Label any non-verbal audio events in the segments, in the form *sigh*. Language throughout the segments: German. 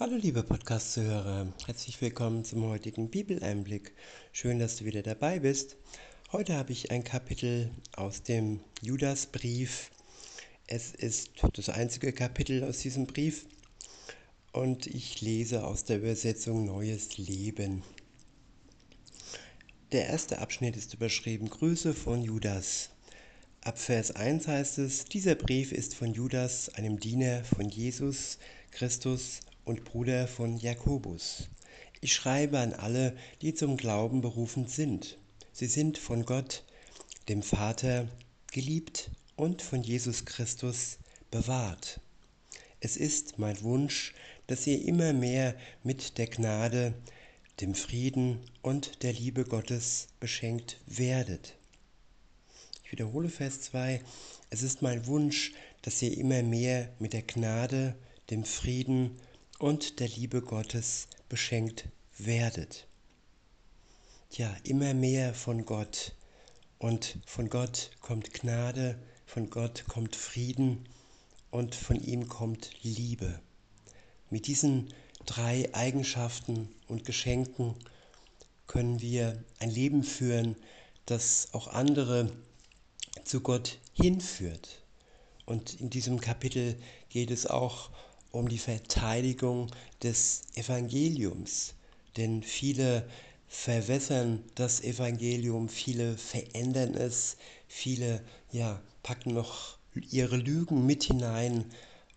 Hallo liebe Podcast-Zuhörer, herzlich willkommen zum heutigen Bibeleinblick. Schön, dass du wieder dabei bist. Heute habe ich ein Kapitel aus dem Judasbrief. Es ist das einzige Kapitel aus diesem Brief und ich lese aus der Übersetzung Neues Leben. Der erste Abschnitt ist überschrieben Grüße von Judas. Ab Vers 1 heißt es, dieser Brief ist von Judas, einem Diener von Jesus Christus und Bruder von Jakobus. Ich schreibe an alle, die zum Glauben berufen sind. Sie sind von Gott, dem Vater, geliebt und von Jesus Christus bewahrt. Es ist mein Wunsch, dass ihr immer mehr mit der Gnade, dem Frieden und der Liebe Gottes beschenkt werdet. Ich wiederhole Vers 2. Es ist mein Wunsch, dass ihr immer mehr mit der Gnade, dem Frieden und der Liebe Gottes beschenkt werdet. Ja, immer mehr von Gott. Und von Gott kommt Gnade, von Gott kommt Frieden und von ihm kommt Liebe. Mit diesen drei Eigenschaften und Geschenken können wir ein Leben führen, das auch andere zu Gott hinführt. Und in diesem Kapitel geht es auch um die Verteidigung des Evangeliums. Denn viele verwässern das Evangelium, viele verändern es, viele ja, packen noch ihre Lügen mit hinein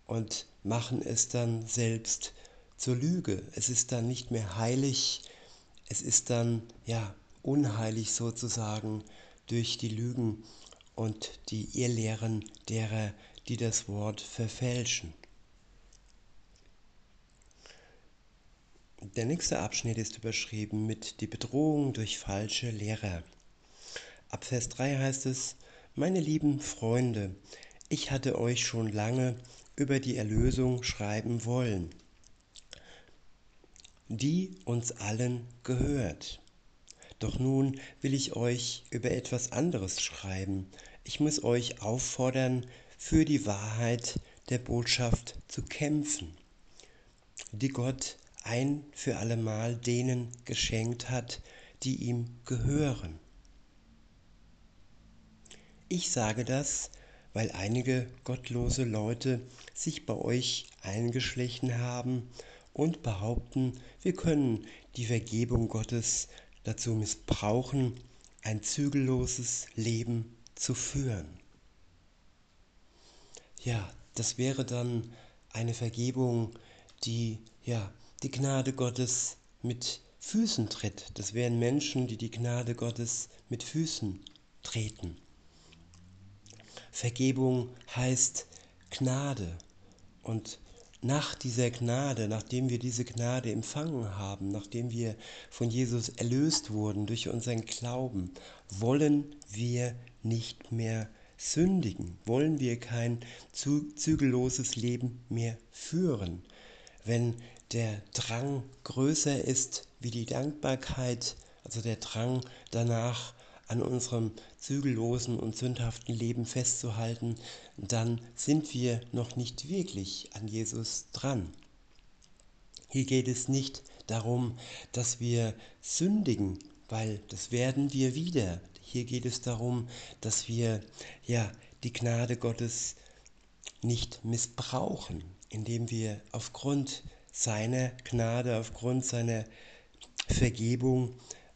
und machen es dann selbst zur Lüge. Es ist dann nicht mehr heilig, es ist dann ja unheilig sozusagen durch die Lügen und die Irrlehren derer, die das Wort verfälschen. Der nächste Abschnitt ist überschrieben mit die Bedrohung durch falsche Lehrer. Ab Vers 3 heißt es, meine lieben Freunde, ich hatte euch schon lange über die Erlösung schreiben wollen, die uns allen gehört. Doch nun will ich euch über etwas anderes schreiben. Ich muss euch auffordern, für die Wahrheit der Botschaft zu kämpfen, die Gott ein für allemal denen geschenkt hat, die ihm gehören. Ich sage das, weil einige gottlose Leute sich bei euch eingeschlichen haben und behaupten, wir können die Vergebung Gottes dazu missbrauchen, ein zügelloses Leben zu führen. Ja, das wäre dann eine Vergebung, die ja die Gnade Gottes mit Füßen tritt. Das wären Menschen, die die Gnade Gottes mit Füßen treten. Vergebung heißt Gnade. Und nach dieser Gnade, nachdem wir diese Gnade empfangen haben, nachdem wir von Jesus erlöst wurden durch unseren Glauben, wollen wir nicht mehr sündigen, wollen wir kein zügelloses Leben mehr führen. Wenn der Drang größer ist wie die Dankbarkeit, also der Drang danach, an unserem zügellosen und sündhaften Leben festzuhalten, dann sind wir noch nicht wirklich an Jesus dran. Hier geht es nicht darum, dass wir sündigen, weil das werden wir wieder. Hier geht es darum, dass wir ja die Gnade Gottes nicht missbrauchen, indem wir aufgrund seiner Gnade, aufgrund seiner Vergebung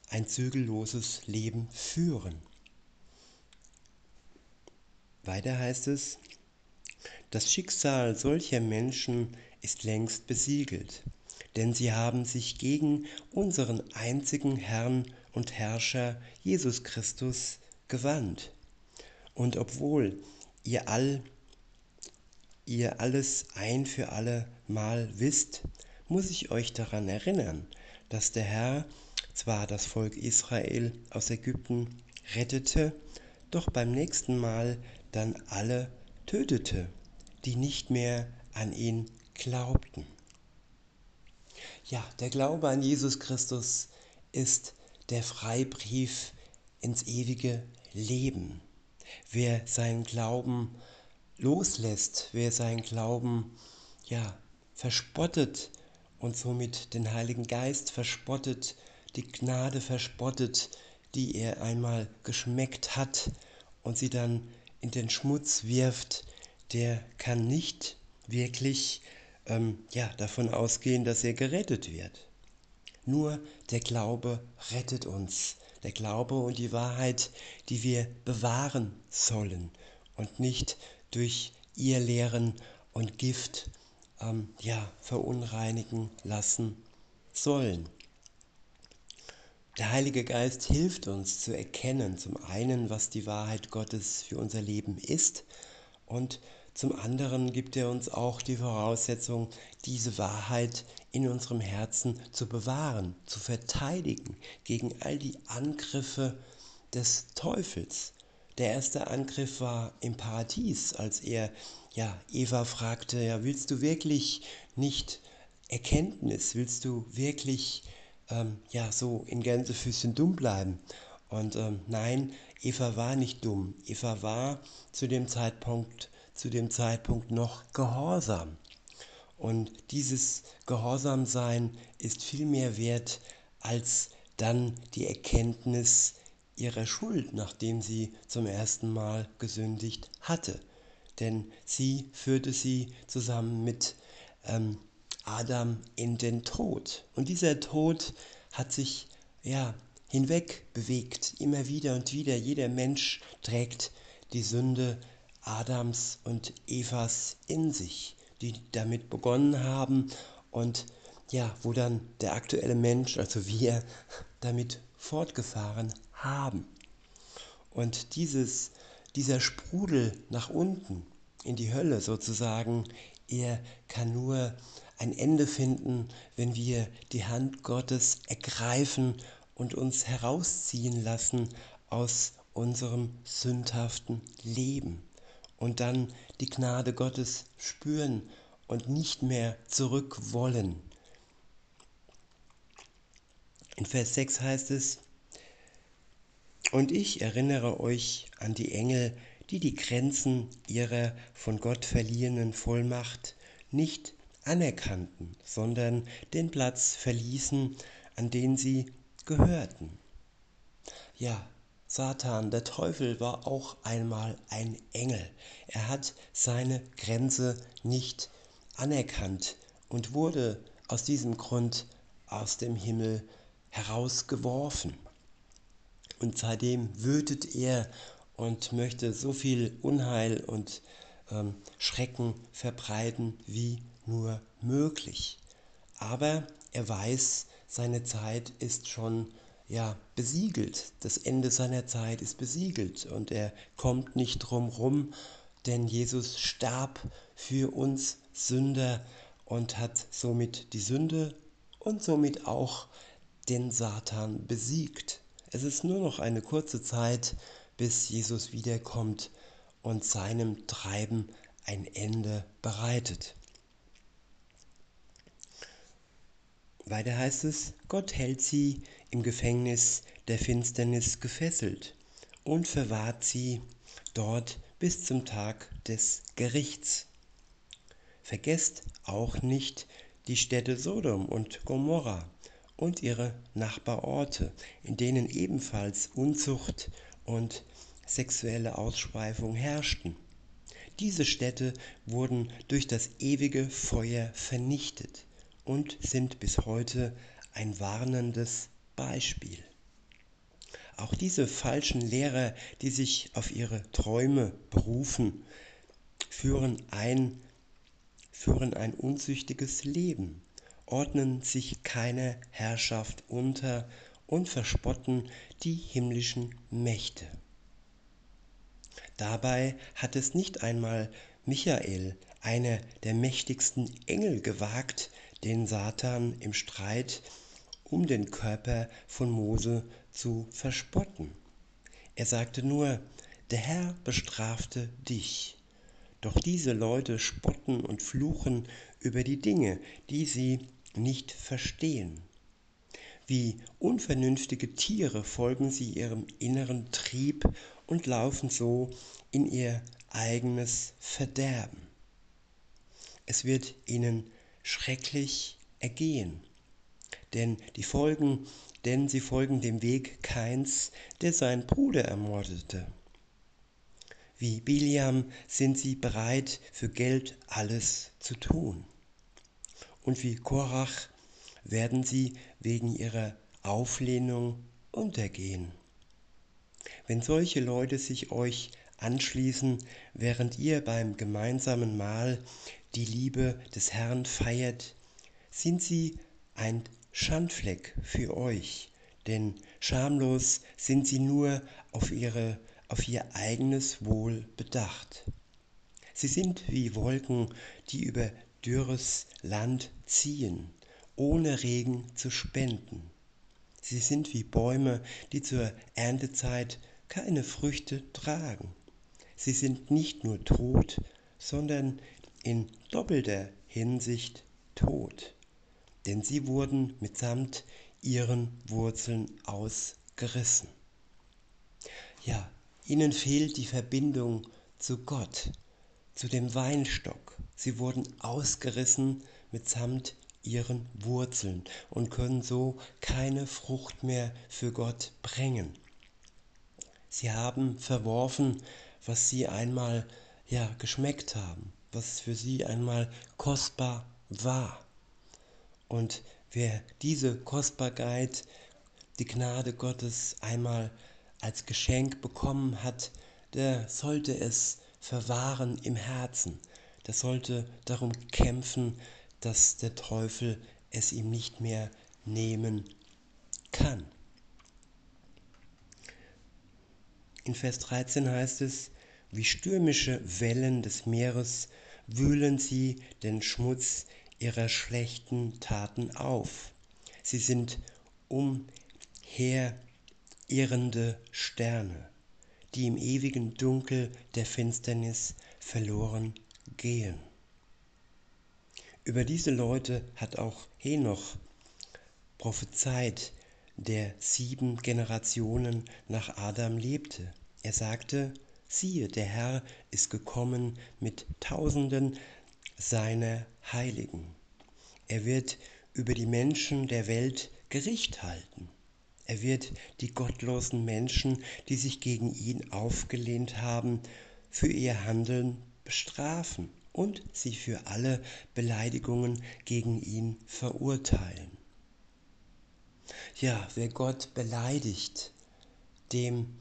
ein zügelloses Leben führen. Weiter heißt es, das Schicksal solcher Menschen ist längst besiegelt, denn sie haben sich gegen unseren einzigen Herrn und Herrscher Jesus Christus gewandt. Und obwohl ihr all ihr alles ein für alle Mal wisst, muss ich euch daran erinnern, dass der Herr zwar das Volk Israel aus Ägypten rettete, doch beim nächsten Mal dann alle tötete, die nicht mehr an ihn glaubten. Ja, der Glaube an Jesus Christus ist der Freibrief ins ewige Leben. Wer seinen Glauben loslässt, wer seinen Glauben ja verspottet und somit den Heiligen Geist verspottet, die Gnade verspottet, die er einmal geschmeckt hat und sie dann in den Schmutz wirft, der kann nicht wirklich ähm, ja, davon ausgehen, dass er gerettet wird. Nur der Glaube rettet uns. Der Glaube und die Wahrheit, die wir bewahren sollen und nicht durch ihr Lehren und Gift ähm, ja, verunreinigen lassen sollen. Der Heilige Geist hilft uns zu erkennen, zum einen, was die Wahrheit Gottes für unser Leben ist und zum anderen gibt er uns auch die Voraussetzung, diese Wahrheit in unserem Herzen zu bewahren, zu verteidigen gegen all die Angriffe des Teufels. Der erste Angriff war im Paradies, als er ja Eva fragte, ja, willst du wirklich nicht Erkenntnis, willst du wirklich ähm, ja so in Gänsefüßchen dumm bleiben? Und ähm, nein, Eva war nicht dumm. Eva war zu dem Zeitpunkt zu dem Zeitpunkt noch gehorsam. Und dieses Gehorsamsein ist viel mehr wert als dann die Erkenntnis ihrer Schuld, nachdem sie zum ersten Mal gesündigt hatte. Denn sie führte sie zusammen mit ähm, Adam in den Tod. Und dieser Tod hat sich ja hinweg bewegt, immer wieder und wieder. Jeder Mensch trägt die Sünde Adams und Evas in sich, die damit begonnen haben und ja, wo dann der aktuelle Mensch, also wir, *laughs* damit fortgefahren haben. Und dieses, dieser Sprudel nach unten in die Hölle sozusagen, er kann nur ein Ende finden, wenn wir die Hand Gottes ergreifen und uns herausziehen lassen aus unserem sündhaften Leben und dann die Gnade Gottes spüren und nicht mehr zurück wollen. In Vers 6 heißt es, und ich erinnere euch an die Engel, die die Grenzen ihrer von Gott verliehenen Vollmacht nicht anerkannten, sondern den Platz verließen, an den sie gehörten. Ja, Satan, der Teufel, war auch einmal ein Engel. Er hat seine Grenze nicht anerkannt und wurde aus diesem Grund aus dem Himmel herausgeworfen. Und seitdem wütet er und möchte so viel Unheil und ähm, Schrecken verbreiten wie nur möglich. Aber er weiß, seine Zeit ist schon ja, besiegelt. Das Ende seiner Zeit ist besiegelt und er kommt nicht drum rum, denn Jesus starb für uns Sünder und hat somit die Sünde und somit auch den Satan besiegt. Es ist nur noch eine kurze Zeit, bis Jesus wiederkommt und seinem Treiben ein Ende bereitet. Weiter heißt es, Gott hält sie im Gefängnis der Finsternis gefesselt und verwahrt sie dort bis zum Tag des Gerichts. Vergesst auch nicht die Städte Sodom und Gomorra und ihre Nachbarorte, in denen ebenfalls Unzucht und sexuelle Ausschweifung herrschten. Diese Städte wurden durch das ewige Feuer vernichtet und sind bis heute ein warnendes Beispiel. Auch diese falschen Lehrer, die sich auf ihre Träume berufen, führen ein, führen ein unzüchtiges Leben, ordnen sich keiner Herrschaft unter und verspotten die himmlischen Mächte. Dabei hat es nicht einmal Michael, einer der mächtigsten Engel, gewagt, den Satan im Streit um den Körper von Mose zu verspotten. Er sagte nur, der Herr bestrafte dich. Doch diese Leute spotten und fluchen über die Dinge, die sie nicht verstehen. Wie unvernünftige Tiere folgen sie ihrem inneren Trieb und laufen so in ihr eigenes Verderben. Es wird ihnen schrecklich ergehen. Denn die folgen, denn sie folgen dem Weg Keins, der seinen Bruder ermordete. Wie Biliam sind sie bereit, für Geld alles zu tun. Und wie Korach werden sie wegen ihrer Auflehnung untergehen. Wenn solche Leute sich euch anschließen, während ihr beim gemeinsamen Mahl die Liebe des Herrn feiert, sind sie ein Schandfleck für euch, denn schamlos sind sie nur auf, ihre, auf ihr eigenes Wohl bedacht. Sie sind wie Wolken, die über dürres Land ziehen, ohne Regen zu spenden. Sie sind wie Bäume, die zur Erntezeit keine Früchte tragen. Sie sind nicht nur tot, sondern in doppelter Hinsicht tot, denn sie wurden mitsamt ihren Wurzeln ausgerissen. Ja, ihnen fehlt die Verbindung zu Gott, zu dem Weinstock. Sie wurden ausgerissen mitsamt ihren Wurzeln und können so keine Frucht mehr für Gott bringen. Sie haben verworfen, was sie einmal ja geschmeckt haben, was für sie einmal kostbar war. Und wer diese Kostbarkeit, die Gnade Gottes einmal als Geschenk bekommen hat, der sollte es verwahren im Herzen. Der sollte darum kämpfen, dass der Teufel es ihm nicht mehr nehmen kann. In Vers 13 heißt es, wie stürmische Wellen des Meeres wühlen sie den Schmutz ihrer schlechten Taten auf. Sie sind umherirrende Sterne, die im ewigen Dunkel der Finsternis verloren gehen. Über diese Leute hat auch Henoch prophezeit, der sieben Generationen nach Adam lebte. Er sagte, siehe, der Herr ist gekommen mit Tausenden seiner Heiligen. Er wird über die Menschen der Welt Gericht halten. Er wird die gottlosen Menschen, die sich gegen ihn aufgelehnt haben, für ihr Handeln bestrafen und sie für alle Beleidigungen gegen ihn verurteilen. Ja, wer Gott beleidigt, dem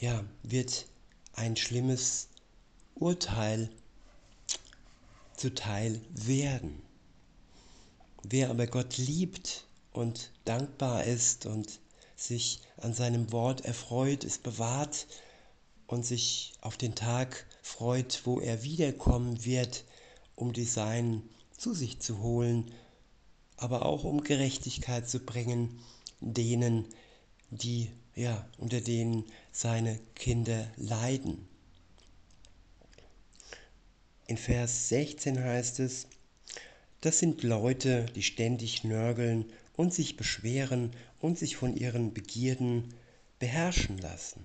ja, wird ein schlimmes Urteil zuteil werden. Wer aber Gott liebt und dankbar ist und sich an seinem Wort erfreut, ist bewahrt und sich auf den Tag freut, wo er wiederkommen wird, um die Seinen zu sich zu holen, aber auch um Gerechtigkeit zu bringen denen, die ja unter denen seine Kinder leiden. In Vers 16 heißt es, das sind Leute, die ständig nörgeln und sich beschweren und sich von ihren Begierden beherrschen lassen.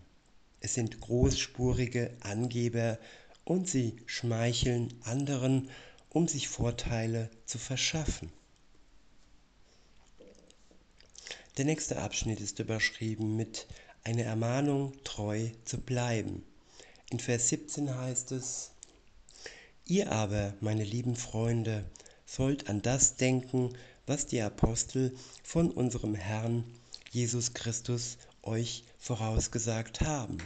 Es sind großspurige Angeber und sie schmeicheln anderen, um sich Vorteile zu verschaffen. Der nächste Abschnitt ist überschrieben mit einer Ermahnung, treu zu bleiben. In Vers 17 heißt es, Ihr aber, meine lieben Freunde, sollt an das denken, was die Apostel von unserem Herrn Jesus Christus euch vorausgesagt haben.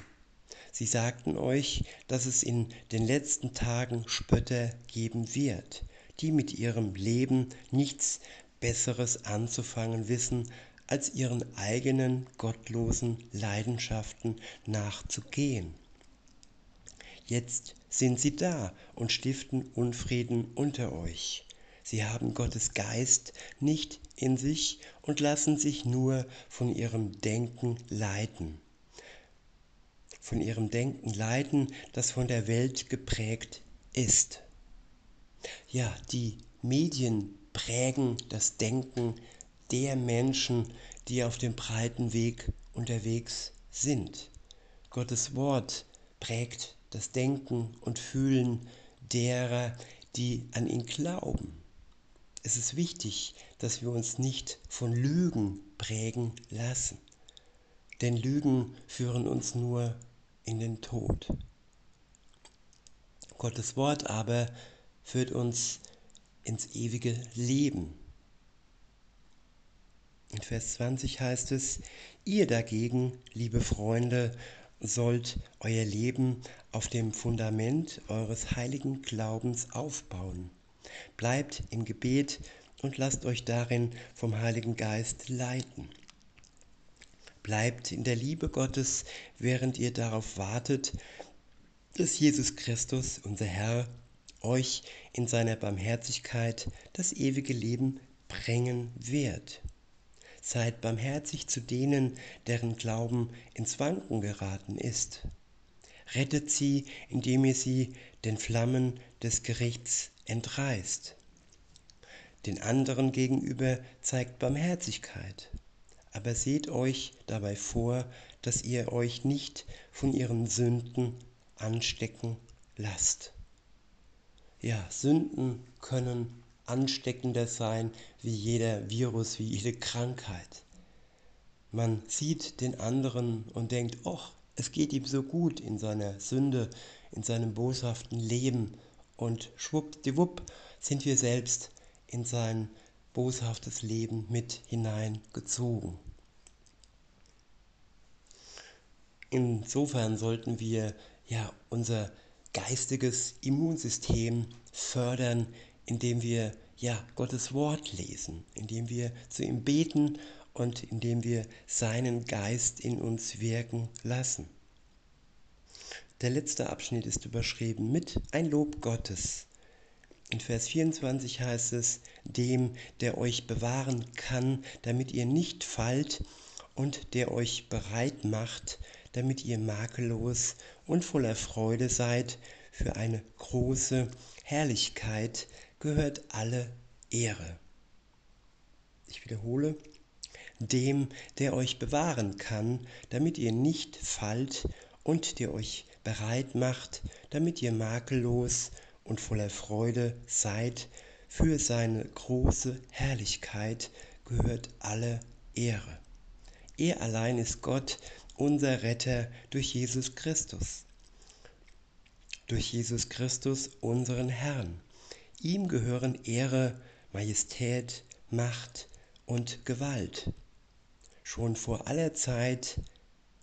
Sie sagten euch, dass es in den letzten Tagen Spötter geben wird, die mit ihrem Leben nichts Besseres anzufangen wissen, als ihren eigenen gottlosen Leidenschaften nachzugehen. Jetzt sind sie da und stiften Unfrieden unter euch. Sie haben Gottes Geist nicht in sich und lassen sich nur von ihrem Denken leiten. Von ihrem Denken leiten, das von der Welt geprägt ist. Ja, die Medien prägen das Denken der Menschen, die auf dem breiten Weg unterwegs sind. Gottes Wort prägt das Denken und Fühlen derer, die an ihn glauben. Es ist wichtig, dass wir uns nicht von Lügen prägen lassen. Denn Lügen führen uns nur in den Tod. Gottes Wort aber führt uns ins ewige Leben. In Vers 20 heißt es, ihr dagegen, liebe Freunde, sollt euer Leben auf dem Fundament eures heiligen Glaubens aufbauen. Bleibt im Gebet und lasst euch darin vom Heiligen Geist leiten. Bleibt in der Liebe Gottes, während ihr darauf wartet, dass Jesus Christus, unser Herr, euch in seiner Barmherzigkeit das ewige Leben bringen wird. Seid barmherzig zu denen, deren Glauben ins Wanken geraten ist. Rettet sie, indem ihr sie den Flammen des Gerichts entreißt. Den anderen gegenüber zeigt Barmherzigkeit, aber seht euch dabei vor, dass ihr euch nicht von ihren Sünden anstecken lasst. Ja, Sünden können ansteckender sein wie jeder Virus, wie jede Krankheit. Man sieht den anderen und denkt, ach, es geht ihm so gut in seiner Sünde, in seinem boshaften Leben und schwuppdiwupp sind wir selbst in sein boshaftes Leben mit hineingezogen. Insofern sollten wir ja unser geistiges Immunsystem fördern, indem wir ja Gottes Wort lesen, indem wir zu ihm beten und indem wir seinen Geist in uns wirken lassen. Der letzte Abschnitt ist überschrieben mit ein Lob Gottes. In Vers 24 heißt es, dem, der euch bewahren kann, damit ihr nicht fallt und der euch bereit macht, damit ihr makellos und voller Freude seid für eine große Herrlichkeit, gehört alle Ehre. Ich wiederhole, dem, der euch bewahren kann, damit ihr nicht fallt und der euch bereit macht, damit ihr makellos und voller Freude seid, für seine große Herrlichkeit gehört alle Ehre. Er allein ist Gott, unser Retter durch Jesus Christus. Durch Jesus Christus, unseren Herrn. Ihm gehören Ehre, Majestät, Macht und Gewalt, schon vor aller Zeit,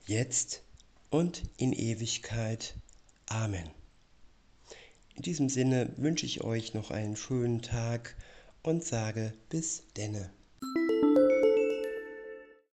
jetzt und in Ewigkeit. Amen. In diesem Sinne wünsche ich euch noch einen schönen Tag und sage bis denne.